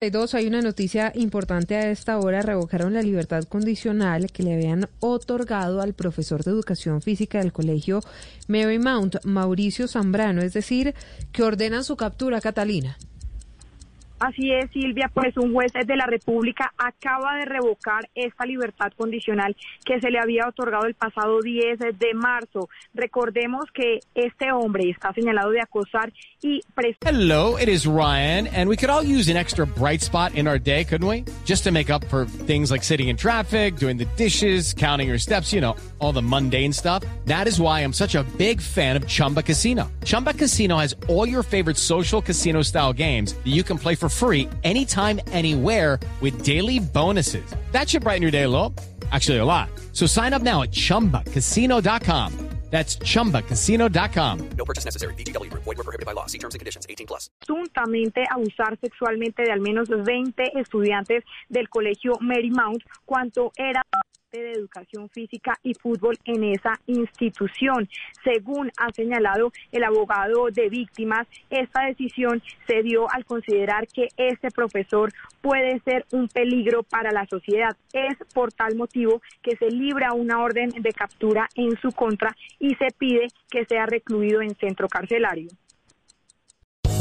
Hay una noticia importante a esta hora. Revocaron la libertad condicional que le habían otorgado al profesor de educación física del colegio Marymount, Mauricio Zambrano, es decir, que ordenan su captura, Catalina. Así es, Silvia, pues un juez de la República acaba de revocar esta libertad condicional que se le había otorgado el pasado 10 de marzo. Recordemos que este hombre está señalado de acosar y Hello, it is Ryan, and we could all use an extra bright spot in our day, couldn't we? Just to make up for things like sitting in traffic, doing the dishes, counting your steps, you know, all the mundane stuff. That is why I'm such a big fan of Chumba Casino. Chumba Casino has all your favorite social casino style games that you can play for free anytime, anywhere with daily bonuses. That should brighten your day a little. Actually, a lot. So sign up now at chumbacasino.com. That's chumbacasino.com. No purchase necessary. BGW. Void were prohibited by law. See terms and conditions 18 plus. presuntamente abusar sexualmente de al menos 20 estudiantes del colegio Marymount, cuanto era de educación física y fútbol en esa institución. Según ha señalado el abogado de víctimas, esta decisión se dio al considerar que este profesor puede ser un peligro para la sociedad. Es por tal motivo que se libra una orden de captura en su contra y se pide que sea recluido en centro carcelario.